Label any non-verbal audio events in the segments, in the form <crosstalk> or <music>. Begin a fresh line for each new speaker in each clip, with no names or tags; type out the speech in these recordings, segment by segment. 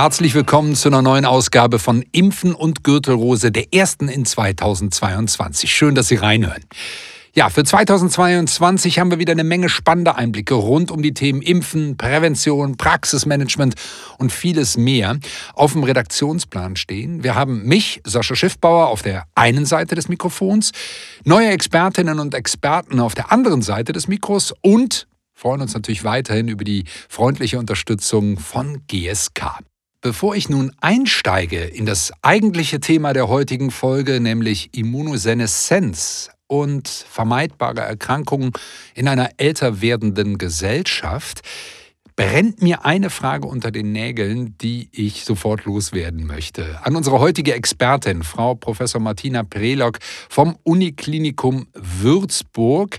Herzlich willkommen zu einer neuen Ausgabe von Impfen und Gürtelrose, der ersten in 2022. Schön, dass Sie reinhören. Ja, für 2022 haben wir wieder eine Menge spannender Einblicke rund um die Themen Impfen, Prävention, Praxismanagement und vieles mehr auf dem Redaktionsplan stehen. Wir haben mich, Sascha Schiffbauer, auf der einen Seite des Mikrofons, neue Expertinnen und Experten auf der anderen Seite des Mikros und freuen uns natürlich weiterhin über die freundliche Unterstützung von GSK. Bevor ich nun einsteige in das eigentliche Thema der heutigen Folge, nämlich Immunoseneszenz und vermeidbare Erkrankungen in einer älter werdenden Gesellschaft, brennt mir eine Frage unter den Nägeln, die ich sofort loswerden möchte. An unsere heutige Expertin, Frau Professor Martina Prelock vom Uniklinikum Würzburg.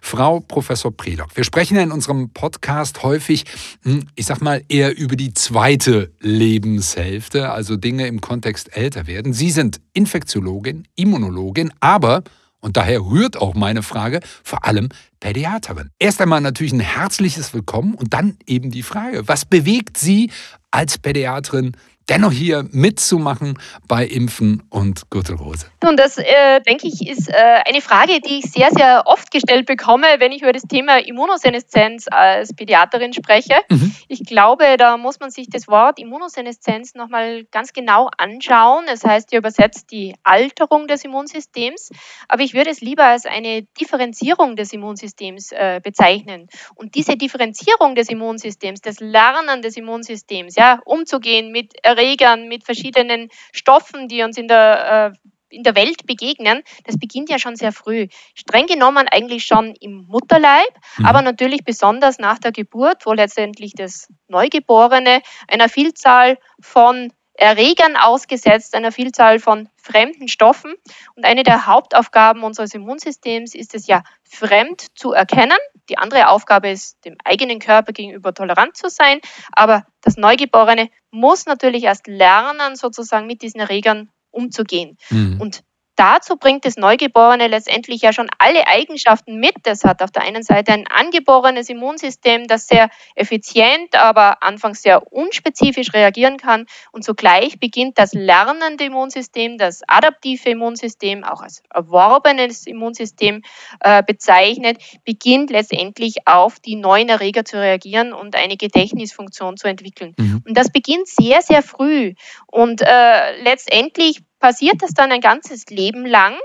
Frau Professor Prelock, wir sprechen ja in unserem Podcast häufig, hm, ich sag mal, eher über die zweite Lebenshälfte, also Dinge im Kontext älter werden. Sie sind Infektiologin, Immunologin, aber und daher rührt auch meine Frage vor allem Pädiaterin. Erst einmal natürlich ein herzliches Willkommen und dann eben die Frage, was bewegt Sie als Pädiaterin dennoch hier mitzumachen bei Impfen und Gürtelrose?
Nun, das äh, denke ich ist äh, eine Frage, die ich sehr, sehr oft gestellt bekomme, wenn ich über das Thema Immunoseneszenz als Pädiaterin spreche. Mhm. Ich glaube, da muss man sich das Wort Immunoseneszenz nochmal ganz genau anschauen. Das heißt ja übersetzt die Alterung des Immunsystems, aber ich würde es lieber als eine Differenzierung des Immunsystems äh, bezeichnen. Und diese Differenzierung des Immunsystems, das Lernen des Immunsystems, ja, umzugehen mit Erregern, mit verschiedenen Stoffen, die uns in der, äh, in der Welt begegnen, das beginnt ja schon sehr früh. Streng genommen eigentlich schon im Mutterleib, mhm. aber natürlich besonders nach der Geburt, wo letztendlich das Neugeborene einer Vielzahl von Erregern ausgesetzt, einer Vielzahl von fremden Stoffen. Und eine der Hauptaufgaben unseres Immunsystems ist es ja, fremd zu erkennen. Die andere Aufgabe ist, dem eigenen Körper gegenüber tolerant zu sein. Aber das Neugeborene muss natürlich erst lernen, sozusagen mit diesen Erregern umzugehen. Mhm. Und dazu bringt das Neugeborene letztendlich ja schon alle Eigenschaften mit. Es hat auf der einen Seite ein angeborenes Immunsystem, das sehr effizient, aber anfangs sehr unspezifisch reagieren kann. Und zugleich beginnt das lernende Immunsystem, das adaptive Immunsystem, auch als erworbenes Immunsystem äh, bezeichnet, beginnt letztendlich auf die neuen Erreger zu reagieren und eine Gedächtnisfunktion zu entwickeln. Mhm. Und das beginnt sehr, sehr früh. Und äh, letztendlich passiert das dann ein ganzes Leben lang.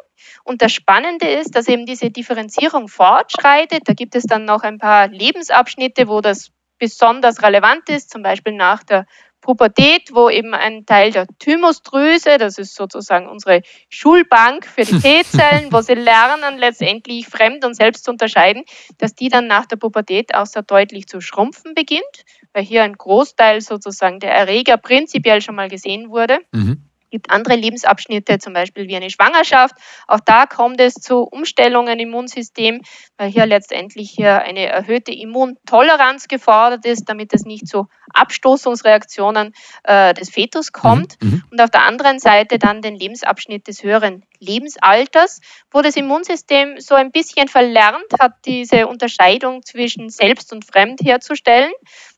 Und das Spannende ist, dass eben diese Differenzierung fortschreitet. Da gibt es dann noch ein paar Lebensabschnitte, wo das besonders relevant ist, zum Beispiel nach der Pubertät, wo eben ein Teil der Thymusdrüse, das ist sozusagen unsere Schulbank für die <laughs> T-Zellen, wo sie lernen, letztendlich fremd und selbst zu unterscheiden, dass die dann nach der Pubertät auch sehr deutlich zu schrumpfen beginnt, weil hier ein Großteil sozusagen der Erreger prinzipiell schon mal gesehen wurde. Mhm gibt andere Lebensabschnitte, zum Beispiel wie eine Schwangerschaft. Auch da kommt es zu Umstellungen im Immunsystem, weil hier letztendlich hier eine erhöhte Immuntoleranz gefordert ist, damit es nicht zu Abstoßungsreaktionen äh, des Fetus kommt. Mhm, mhm. Und auf der anderen Seite dann den Lebensabschnitt des höheren Lebensalters, wo das Immunsystem so ein bisschen verlernt hat, diese Unterscheidung zwischen selbst und fremd herzustellen.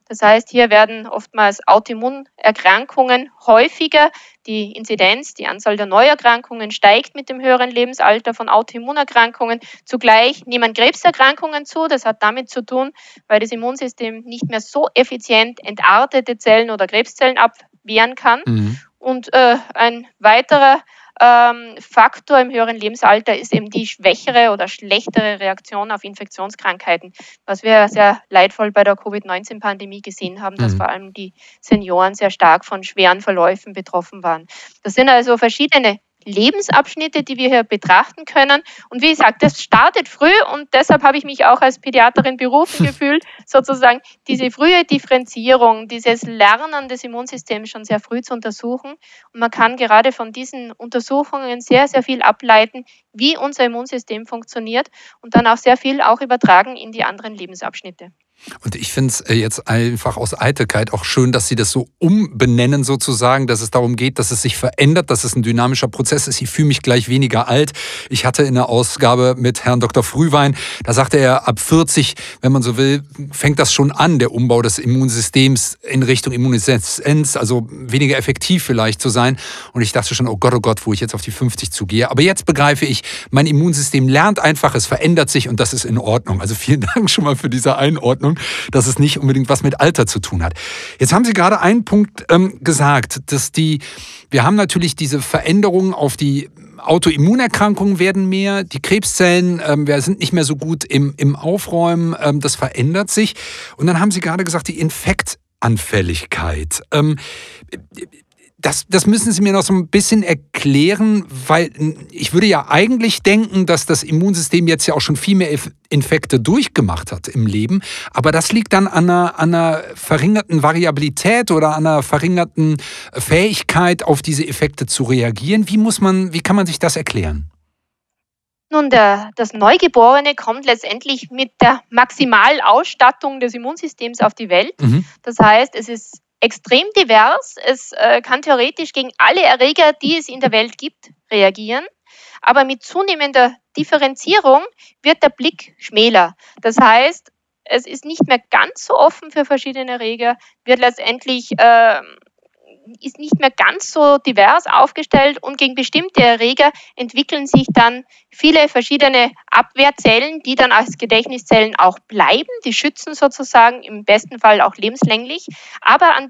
Das heißt, hier werden oftmals Autoimmunerkrankungen häufiger. Die Inzidenz, die Anzahl der Neuerkrankungen steigt mit dem höheren Lebensalter von Autoimmunerkrankungen. Zugleich nehmen Krebserkrankungen zu. Das hat damit zu tun, weil das Immunsystem nicht mehr so effizient entartete Zellen oder Krebszellen abwehren kann. Mhm. Und äh, ein weiterer ähm, Faktor im höheren Lebensalter ist eben die schwächere oder schlechtere Reaktion auf Infektionskrankheiten, was wir sehr leidvoll bei der Covid-19-Pandemie gesehen haben, dass mhm. vor allem die Senioren sehr stark von schweren Verläufen betroffen waren. Das sind also verschiedene Lebensabschnitte, die wir hier betrachten können. Und wie gesagt, das startet früh und deshalb habe ich mich auch als Pädiaterin berufen <laughs> gefühlt, sozusagen diese frühe Differenzierung, dieses Lernen des Immunsystems schon sehr früh zu untersuchen. Und man kann gerade von diesen Untersuchungen sehr, sehr viel ableiten, wie unser Immunsystem funktioniert und dann auch sehr viel auch übertragen in die anderen Lebensabschnitte.
Und ich finde es äh, jetzt einfach aus Eitelkeit auch schön, dass Sie das so umbenennen sozusagen, dass es darum geht, dass es sich verändert, dass es ein dynamischer Prozess ist. Ich fühle mich gleich weniger alt. Ich hatte in der Ausgabe mit Herrn Dr. Frühwein, da sagte er, ab 40, wenn man so will, fängt das schon an, der Umbau des Immunsystems in Richtung Immunisenz, also weniger effektiv vielleicht zu sein. Und ich dachte schon, oh Gott, oh Gott, wo ich jetzt auf die 50 zugehe. Aber jetzt begreife ich, mein Immunsystem lernt einfach, es verändert sich und das ist in Ordnung. Also vielen <laughs> Dank schon mal für diese Einordnung dass es nicht unbedingt was mit Alter zu tun hat. Jetzt haben Sie gerade einen Punkt ähm, gesagt, dass die, wir haben natürlich diese Veränderungen auf die Autoimmunerkrankungen werden mehr, die Krebszellen ähm, wir sind nicht mehr so gut im, im Aufräumen, ähm, das verändert sich. Und dann haben Sie gerade gesagt, die Infektanfälligkeit. Ähm, das, das müssen Sie mir noch so ein bisschen erklären, weil ich würde ja eigentlich denken, dass das Immunsystem jetzt ja auch schon viel mehr Infekte durchgemacht hat im Leben. Aber das liegt dann an einer, an einer verringerten Variabilität oder an einer verringerten Fähigkeit, auf diese Effekte zu reagieren. Wie muss man, wie kann man sich das erklären?
Nun, der, das Neugeborene kommt letztendlich mit der Maximalausstattung des Immunsystems auf die Welt. Mhm. Das heißt, es ist extrem divers. Es äh, kann theoretisch gegen alle Erreger, die es in der Welt gibt, reagieren. Aber mit zunehmender Differenzierung wird der Blick schmäler. Das heißt, es ist nicht mehr ganz so offen für verschiedene Erreger, wird letztendlich äh, ist nicht mehr ganz so divers aufgestellt und gegen bestimmte Erreger entwickeln sich dann viele verschiedene Abwehrzellen, die dann als Gedächtniszellen auch bleiben. Die schützen sozusagen im besten Fall auch lebenslänglich. Aber an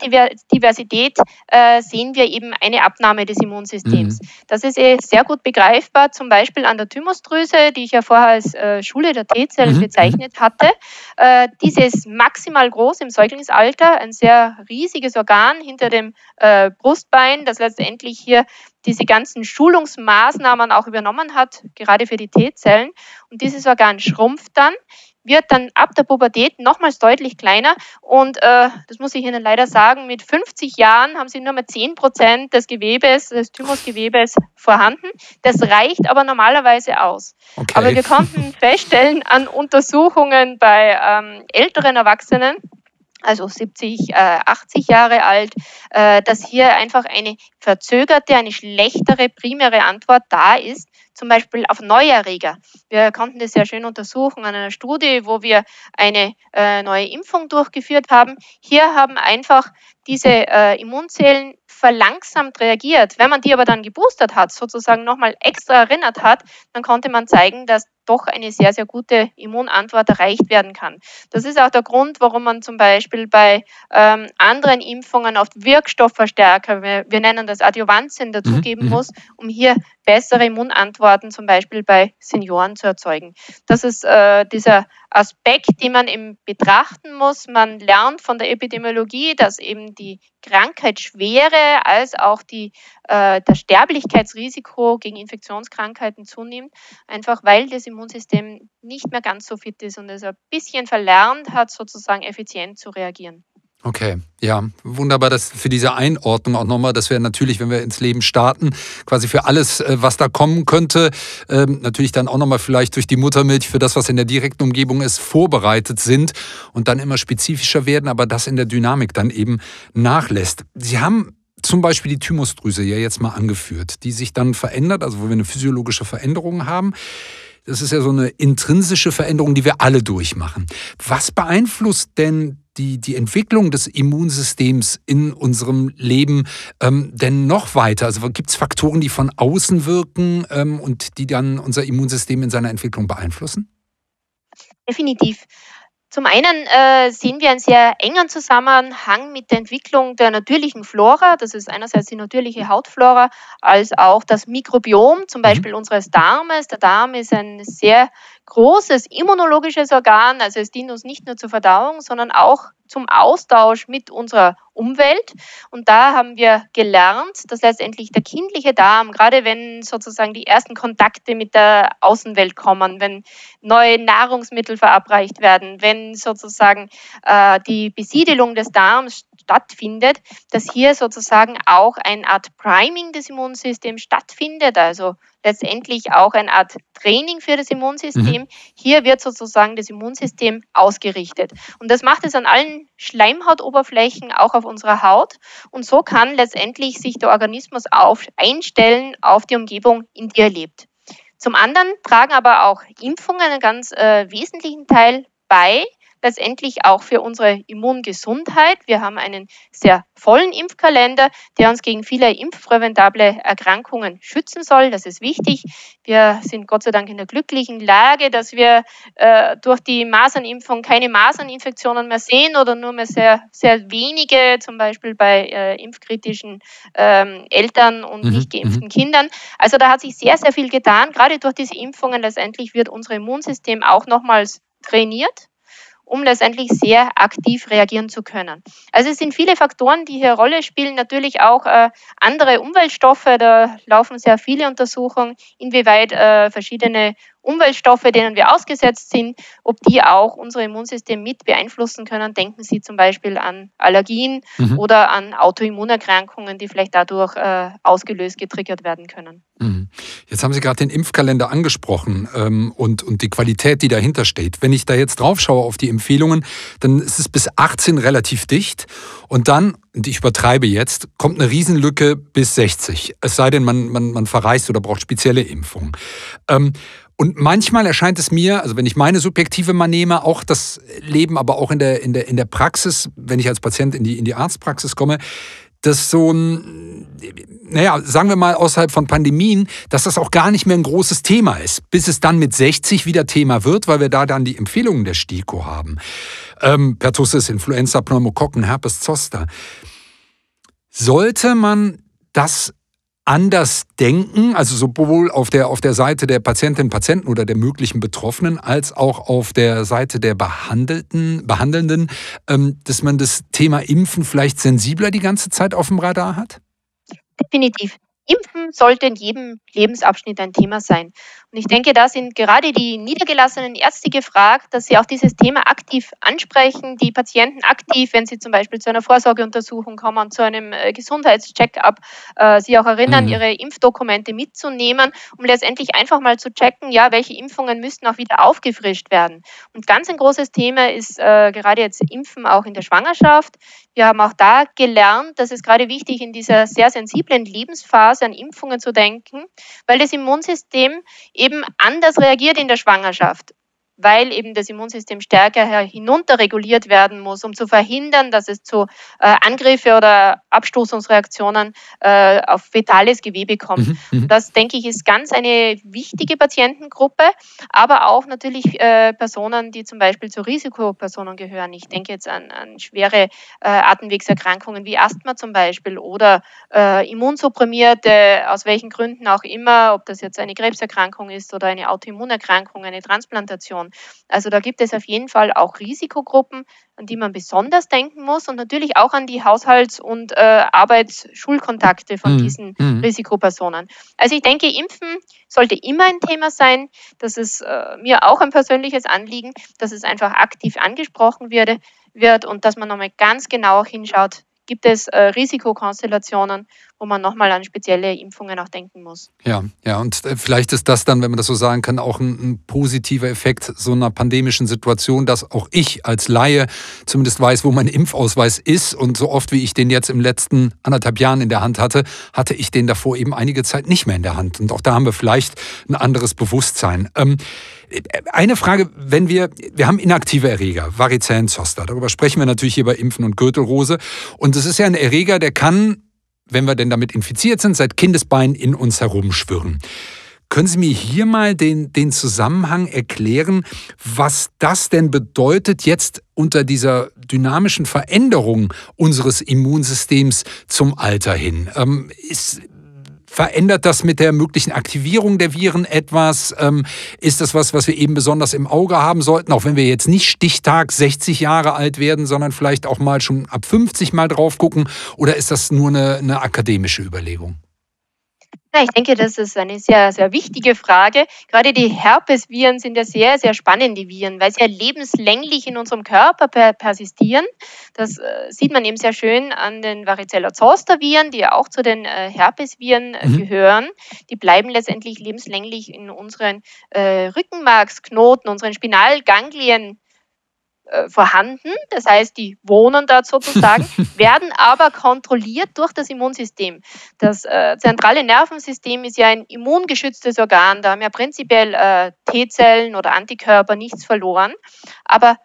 Diversität äh, sehen wir eben eine Abnahme des Immunsystems. Mhm. Das ist eh sehr gut begreifbar, zum Beispiel an der Thymusdrüse, die ich ja vorher als äh, Schule der T-Zellen mhm. bezeichnet hatte. Äh, diese ist maximal groß im Säuglingsalter, ein sehr riesiges Organ hinter dem äh, äh, Brustbein, das letztendlich hier diese ganzen Schulungsmaßnahmen auch übernommen hat, gerade für die T-Zellen. Und dieses Organ schrumpft dann, wird dann ab der Pubertät nochmals deutlich kleiner. Und äh, das muss ich Ihnen leider sagen, mit 50 Jahren haben Sie nur mehr 10 Prozent des Gewebes, des Thymusgewebes vorhanden. Das reicht aber normalerweise aus. Okay. Aber wir konnten feststellen an Untersuchungen bei ähm, älteren Erwachsenen, also 70, äh, 80 Jahre alt, äh, dass hier einfach eine verzögerte, eine schlechtere primäre Antwort da ist, zum Beispiel auf Neuerreger. Wir konnten das sehr schön untersuchen an einer Studie, wo wir eine äh, neue Impfung durchgeführt haben. Hier haben einfach diese äh, Immunzellen verlangsamt reagiert. Wenn man die aber dann geboostert hat, sozusagen nochmal extra erinnert hat, dann konnte man zeigen, dass doch eine sehr, sehr gute Immunantwort erreicht werden kann. Das ist auch der Grund, warum man zum Beispiel bei ähm, anderen Impfungen oft Wirkstoffverstärker, wir, wir nennen das Adjuvantien, dazugeben mhm. muss, um hier bessere Immunantworten zum Beispiel bei Senioren zu erzeugen. Das ist äh, dieser Aspekt, den man eben betrachten muss. Man lernt von der Epidemiologie, dass eben die Krankheitsschwere als auch die, äh, das Sterblichkeitsrisiko gegen Infektionskrankheiten zunimmt, einfach weil das Immunsystem nicht mehr ganz so fit ist und es ein bisschen verlernt hat, sozusagen effizient zu reagieren.
Okay, ja, wunderbar, dass für diese Einordnung auch nochmal, dass wir natürlich, wenn wir ins Leben starten, quasi für alles, äh, was da kommen könnte, ähm, natürlich dann auch nochmal vielleicht durch die Muttermilch für das, was in der direkten Umgebung ist, vorbereitet sind und dann immer spezifischer werden, aber das in der Dynamik dann eben nachlässt. Sie haben zum Beispiel die Thymusdrüse ja jetzt mal angeführt, die sich dann verändert, also wo wir eine physiologische Veränderung haben. Das ist ja so eine intrinsische Veränderung, die wir alle durchmachen. Was beeinflusst denn die, die Entwicklung des Immunsystems in unserem Leben ähm, denn noch weiter? Also gibt es Faktoren, die von außen wirken ähm, und die dann unser Immunsystem in seiner Entwicklung beeinflussen?
Definitiv. Zum einen äh, sehen wir einen sehr engen Zusammenhang mit der Entwicklung der natürlichen Flora. Das ist einerseits die natürliche Hautflora, als auch das Mikrobiom, zum mhm. Beispiel mhm. unseres Darmes. Der Darm ist ein sehr großes immunologisches Organ, also es dient uns nicht nur zur Verdauung, sondern auch zum Austausch mit unserer Umwelt. Und da haben wir gelernt, dass letztendlich der kindliche Darm, gerade wenn sozusagen die ersten Kontakte mit der Außenwelt kommen, wenn neue Nahrungsmittel verabreicht werden, wenn sozusagen äh, die Besiedelung des Darms stattfindet, dass hier sozusagen auch eine Art Priming des Immunsystems stattfindet, also letztendlich auch eine Art Training für das Immunsystem. Mhm. Hier wird sozusagen das Immunsystem ausgerichtet. Und das macht es an allen Schleimhautoberflächen, auch auf unserer Haut. Und so kann letztendlich sich der Organismus auf, einstellen auf die Umgebung, in die er lebt. Zum anderen tragen aber auch Impfungen einen ganz äh, wesentlichen Teil bei, letztendlich auch für unsere Immungesundheit. Wir haben einen sehr vollen Impfkalender, der uns gegen viele impfpräventable Erkrankungen schützen soll. Das ist wichtig. Wir sind Gott sei Dank in der glücklichen Lage, dass wir äh, durch die Masernimpfung keine Maserninfektionen mehr sehen oder nur mehr sehr, sehr wenige, zum Beispiel bei äh, impfkritischen ähm, Eltern und mhm. nicht geimpften mhm. Kindern. Also da hat sich sehr, sehr viel getan. Gerade durch diese Impfungen letztendlich wird unser Immunsystem auch nochmals trainiert um letztendlich sehr aktiv reagieren zu können. Also es sind viele Faktoren, die hier Rolle spielen. Natürlich auch äh, andere Umweltstoffe. Da laufen sehr viele Untersuchungen, inwieweit äh, verschiedene Umweltstoffe, denen wir ausgesetzt sind, ob die auch unser Immunsystem mit beeinflussen können. Denken Sie zum Beispiel an Allergien mhm. oder an Autoimmunerkrankungen, die vielleicht dadurch äh, ausgelöst, getriggert werden können.
Mhm. Jetzt haben Sie gerade den Impfkalender angesprochen ähm, und, und die Qualität, die dahinter steht. Wenn ich da jetzt drauf schaue auf die Empfehlungen, dann ist es bis 18 relativ dicht und dann, und ich übertreibe jetzt, kommt eine Riesenlücke bis 60. Es sei denn, man, man, man verreist oder braucht spezielle Impfungen. Ähm, und manchmal erscheint es mir, also wenn ich meine subjektive mal nehme, auch das Leben, aber auch in der, in der, in der Praxis, wenn ich als Patient in die, in die Arztpraxis komme, dass so ein, naja, sagen wir mal außerhalb von Pandemien, dass das auch gar nicht mehr ein großes Thema ist, bis es dann mit 60 wieder Thema wird, weil wir da dann die Empfehlungen der STIKO haben. Ähm, Pertussis, Influenza, Pneumokokken, Herpes Zoster. Sollte man das anders denken, also sowohl auf der, auf der Seite der Patientinnen, Patienten oder der möglichen Betroffenen, als auch auf der Seite der Behandelten, Behandelnden, ähm, dass man das Thema Impfen vielleicht sensibler die ganze Zeit auf dem Radar hat?
Definitiv. Impfen sollte in jedem Lebensabschnitt ein Thema sein. Und ich denke, da sind gerade die niedergelassenen Ärzte gefragt, dass sie auch dieses Thema aktiv ansprechen, die Patienten aktiv, wenn sie zum Beispiel zu einer Vorsorgeuntersuchung kommen, zu einem äh, Gesundheitscheck-up, äh, sie auch erinnern, mhm. ihre Impfdokumente mitzunehmen, um letztendlich einfach mal zu checken, ja, welche Impfungen müssten auch wieder aufgefrischt werden. Und ganz ein großes Thema ist äh, gerade jetzt Impfen auch in der Schwangerschaft. Wir haben auch da gelernt, dass es gerade wichtig in dieser sehr sensiblen Lebensphase an Impfungen zu denken, weil das Immunsystem eben anders reagiert in der Schwangerschaft weil eben das Immunsystem stärker hinunterreguliert werden muss, um zu verhindern, dass es zu äh, Angriffe oder Abstoßungsreaktionen äh, auf fetales Gewebe kommt. Mhm, mhm, das, denke ich, ist ganz eine wichtige Patientengruppe, aber auch natürlich äh, Personen, die zum Beispiel zu Risikopersonen gehören. Ich denke jetzt an, an schwere äh, Atemwegserkrankungen wie Asthma zum Beispiel oder äh, Immunsupprimierte, aus welchen Gründen auch immer, ob das jetzt eine Krebserkrankung ist oder eine Autoimmunerkrankung, eine Transplantation. Also da gibt es auf jeden Fall auch Risikogruppen, an die man besonders denken muss und natürlich auch an die Haushalts- und äh, Arbeitsschulkontakte von mhm. diesen mhm. Risikopersonen. Also ich denke, Impfen sollte immer ein Thema sein. Das ist äh, mir auch ein persönliches Anliegen, dass es einfach aktiv angesprochen wird, wird und dass man nochmal ganz genau hinschaut, gibt es äh, Risikokonstellationen, wo man nochmal an spezielle Impfungen auch denken muss.
Ja, ja, und äh, vielleicht ist das dann, wenn man das so sagen kann, auch ein, ein, positiver Effekt so einer pandemischen Situation, dass auch ich als Laie zumindest weiß, wo mein Impfausweis ist. Und so oft wie ich den jetzt im letzten anderthalb Jahren in der Hand hatte, hatte ich den davor eben einige Zeit nicht mehr in der Hand. Und auch da haben wir vielleicht ein anderes Bewusstsein. Ähm, eine Frage, wenn wir, wir haben inaktive Erreger, Varicellen-Zoster, darüber sprechen wir natürlich hier bei Impfen und Gürtelrose. Und es ist ja ein Erreger, der kann, wenn wir denn damit infiziert sind, seit Kindesbein in uns herumschwirren. Können Sie mir hier mal den, den Zusammenhang erklären, was das denn bedeutet jetzt unter dieser dynamischen Veränderung unseres Immunsystems zum Alter hin? Ähm, ist, Verändert das mit der möglichen Aktivierung der Viren etwas? Ähm, ist das was, was wir eben besonders im Auge haben sollten, auch wenn wir jetzt nicht Stichtag 60 Jahre alt werden, sondern vielleicht auch mal schon ab 50 mal drauf gucken? Oder ist das nur eine, eine akademische Überlegung?
Ja, ich denke, das ist eine sehr, sehr wichtige Frage. Gerade die Herpesviren sind ja sehr, sehr spannende Viren, weil sie ja lebenslänglich in unserem Körper per persistieren. Das äh, sieht man eben sehr schön an den Varicella zoster Viren, die ja auch zu den äh, Herpesviren äh, mhm. gehören. Die bleiben letztendlich lebenslänglich in unseren Rückenmarksknoten, unseren Spinalganglien vorhanden, das heißt, die wohnen dort sozusagen, <laughs> werden aber kontrolliert durch das Immunsystem. Das äh, zentrale Nervensystem ist ja ein immungeschütztes Organ, da haben ja prinzipiell äh, T-Zellen oder Antikörper nichts verloren, aber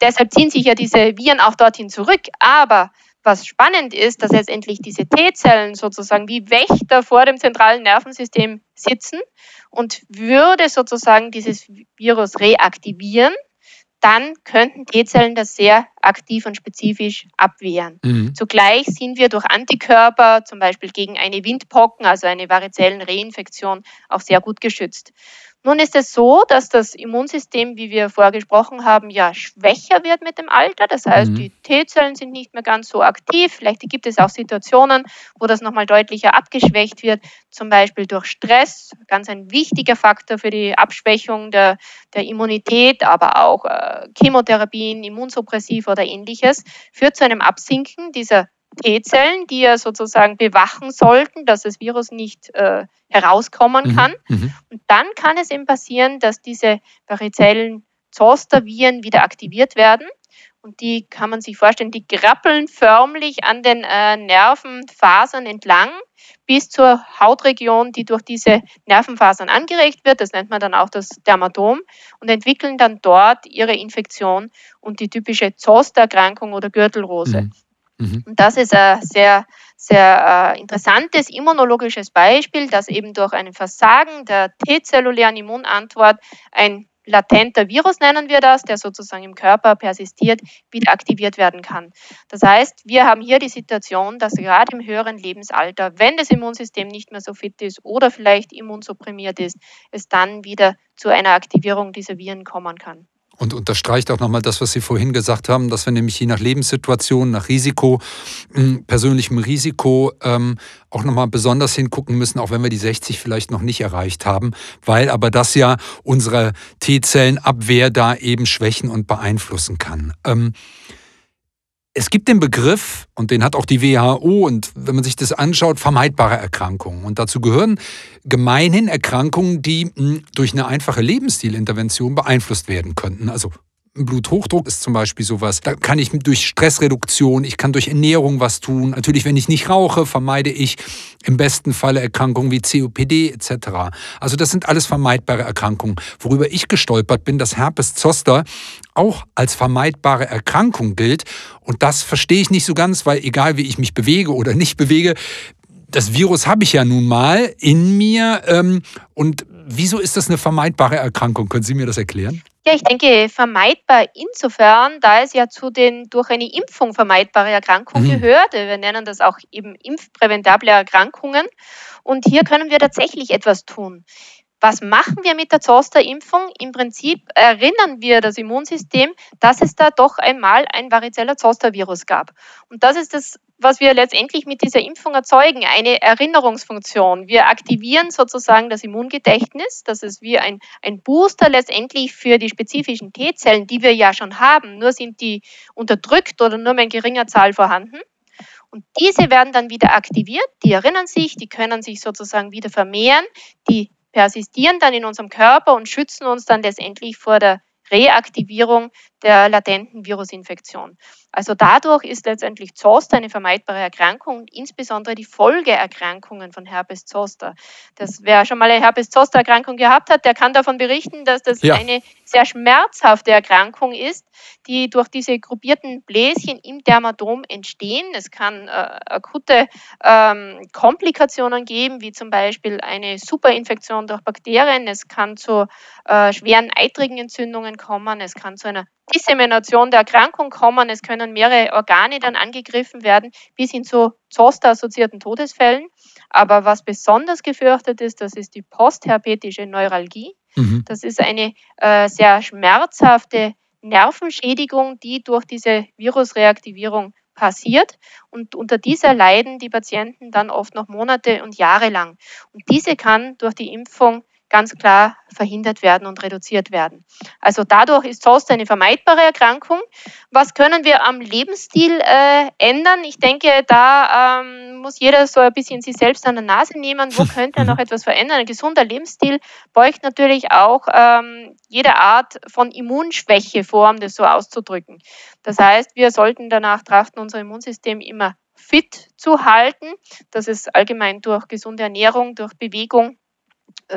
deshalb ziehen sich ja diese Viren auch dorthin zurück. Aber was spannend ist, dass letztendlich diese T-Zellen sozusagen wie Wächter vor dem zentralen Nervensystem sitzen und würde sozusagen dieses Virus reaktivieren, dann könnten T-Zellen das sehr aktiv und spezifisch abwehren. Mhm. Zugleich sind wir durch Antikörper, zum Beispiel gegen eine Windpocken, also eine Varizellenreinfektion, auch sehr gut geschützt. Nun ist es so, dass das Immunsystem, wie wir vorher gesprochen haben, ja schwächer wird mit dem Alter. Das heißt, mhm. die T-Zellen sind nicht mehr ganz so aktiv. Vielleicht gibt es auch Situationen, wo das nochmal deutlicher abgeschwächt wird, zum Beispiel durch Stress, ganz ein wichtiger Faktor für die Abschwächung der, der Immunität, aber auch äh, Chemotherapien, Immunsuppressiv oder ähnliches, führt zu einem Absinken dieser T-Zellen, die ja sozusagen bewachen sollten, dass das Virus nicht äh, herauskommen mhm, kann. Mhm. Und dann kann es eben passieren, dass diese Varizellen Zoster-Viren wieder aktiviert werden. Und die kann man sich vorstellen, die grappeln förmlich an den äh, Nervenfasern entlang bis zur Hautregion, die durch diese Nervenfasern angeregt wird. Das nennt man dann auch das Dermatom und entwickeln dann dort ihre Infektion und die typische Zoster-Erkrankung oder Gürtelrose. Mhm. Mhm. Und das ist ein sehr, sehr äh, interessantes immunologisches Beispiel, dass eben durch ein Versagen der T-zellulären Immunantwort ein latenter Virus nennen wir das, der sozusagen im Körper persistiert, wieder aktiviert werden kann. Das heißt, wir haben hier die Situation, dass gerade im höheren Lebensalter, wenn das Immunsystem nicht mehr so fit ist oder vielleicht immunsupprimiert ist, es dann wieder zu einer Aktivierung dieser Viren kommen kann.
Und unterstreicht auch nochmal das, was Sie vorhin gesagt haben, dass wir nämlich je nach Lebenssituation, nach Risiko, persönlichem Risiko ähm, auch nochmal besonders hingucken müssen, auch wenn wir die 60 vielleicht noch nicht erreicht haben, weil aber das ja unsere T-Zellenabwehr da eben schwächen und beeinflussen kann. Ähm, es gibt den Begriff, und den hat auch die WHO, und wenn man sich das anschaut, vermeidbare Erkrankungen. Und dazu gehören gemeinhin Erkrankungen, die hm, durch eine einfache Lebensstilintervention beeinflusst werden könnten. Also Bluthochdruck ist zum Beispiel sowas. Da kann ich durch Stressreduktion, ich kann durch Ernährung was tun. Natürlich, wenn ich nicht rauche, vermeide ich im besten Falle Erkrankungen wie COPD etc. Also das sind alles vermeidbare Erkrankungen. Worüber ich gestolpert bin, dass Herpes Zoster auch als vermeidbare Erkrankung gilt. Und das verstehe ich nicht so ganz, weil egal wie ich mich bewege oder nicht bewege, das Virus habe ich ja nun mal in mir. Ähm, und wieso ist das eine vermeidbare Erkrankung? Können Sie mir das erklären?
Ja, ich denke, vermeidbar insofern, da es ja zu den durch eine Impfung vermeidbare Erkrankungen mhm. gehört. Wir nennen das auch eben impfpräventable Erkrankungen. Und hier können wir tatsächlich etwas tun. Was machen wir mit der Zoster-Impfung? Im Prinzip erinnern wir das Immunsystem, dass es da doch einmal ein Varicella Zoster-Virus gab. Und das ist das, was wir letztendlich mit dieser Impfung erzeugen, eine Erinnerungsfunktion. Wir aktivieren sozusagen das Immungedächtnis. Das ist wie ein, ein Booster letztendlich für die spezifischen T-Zellen, die wir ja schon haben. Nur sind die unterdrückt oder nur in geringer Zahl vorhanden. Und diese werden dann wieder aktiviert, die erinnern sich, die können sich sozusagen wieder vermehren, die persistieren dann in unserem Körper und schützen uns dann letztendlich vor der Reaktivierung der latenten Virusinfektion. Also dadurch ist letztendlich Zoster eine vermeidbare Erkrankung und insbesondere die Folgeerkrankungen von Herpes Zoster. Das, wer schon mal eine Herpes Zoster Erkrankung gehabt hat, der kann davon berichten, dass das ja. eine sehr schmerzhafte Erkrankung ist, die durch diese gruppierten Bläschen im Dermatom entstehen. Es kann äh, akute ähm, Komplikationen geben, wie zum Beispiel eine Superinfektion durch Bakterien. Es kann zu äh, schweren eitrigen Entzündungen kommen. Es kann zu einer Dissemination der Erkrankung kommen. Es können mehrere Organe dann angegriffen werden, bis hin zu Zoster-assoziierten Todesfällen. Aber was besonders gefürchtet ist, das ist die postherpetische Neuralgie. Mhm. Das ist eine äh, sehr schmerzhafte Nervenschädigung, die durch diese Virusreaktivierung passiert. Und unter dieser leiden die Patienten dann oft noch Monate und Jahre lang. Und diese kann durch die Impfung ganz klar verhindert werden und reduziert werden. Also dadurch ist Zost eine vermeidbare Erkrankung. Was können wir am Lebensstil äh, ändern? Ich denke, da ähm, muss jeder so ein bisschen sich selbst an der Nase nehmen. Wo <laughs> könnte er noch etwas verändern? Ein gesunder Lebensstil beugt natürlich auch ähm, jede Art von Immunschwäche vor, um das so auszudrücken. Das heißt, wir sollten danach trachten, unser Immunsystem immer fit zu halten. Das ist allgemein durch gesunde Ernährung, durch Bewegung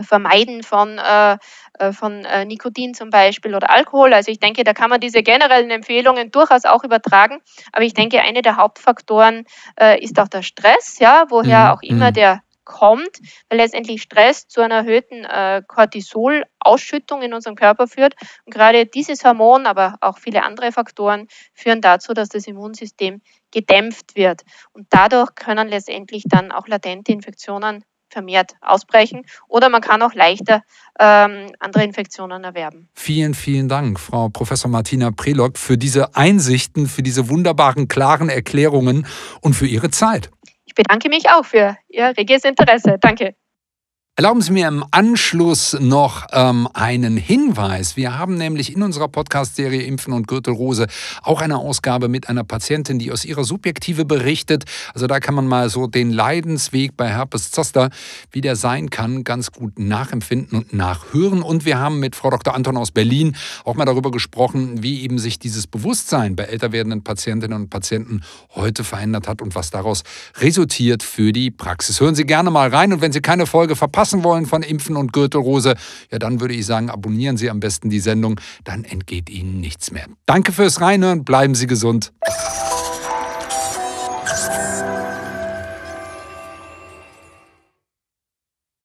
Vermeiden von, äh, äh, von äh, Nikotin zum Beispiel oder Alkohol. Also ich denke, da kann man diese generellen Empfehlungen durchaus auch übertragen. Aber ich denke, eine der Hauptfaktoren äh, ist auch der Stress, ja, woher mhm. auch immer mhm. der kommt, weil letztendlich Stress zu einer erhöhten äh, Cortisol-Ausschüttung in unserem Körper führt. Und gerade dieses Hormon, aber auch viele andere Faktoren führen dazu, dass das Immunsystem gedämpft wird. Und dadurch können letztendlich dann auch latente Infektionen vermehrt ausbrechen oder man kann auch leichter ähm, andere Infektionen erwerben.
Vielen, vielen Dank, Frau Professor Martina Prelock, für diese Einsichten, für diese wunderbaren, klaren Erklärungen und für Ihre Zeit.
Ich bedanke mich auch für Ihr reges Interesse. Danke.
Erlauben Sie mir im Anschluss noch ähm, einen Hinweis. Wir haben nämlich in unserer Podcast-Serie Impfen und Gürtelrose auch eine Ausgabe mit einer Patientin, die aus ihrer Subjektive berichtet. Also da kann man mal so den Leidensweg bei Herpes Zoster, wie der sein kann, ganz gut nachempfinden und nachhören. Und wir haben mit Frau Dr. Anton aus Berlin auch mal darüber gesprochen, wie eben sich dieses Bewusstsein bei älter werdenden Patientinnen und Patienten heute verändert hat und was daraus resultiert für die Praxis. Hören Sie gerne mal rein und wenn Sie keine Folge verpassen, verpassen wollen von Impfen und Gürtelrose, ja, dann würde ich sagen, abonnieren Sie am besten die Sendung, dann entgeht Ihnen nichts mehr. Danke fürs Reinhören, bleiben Sie gesund.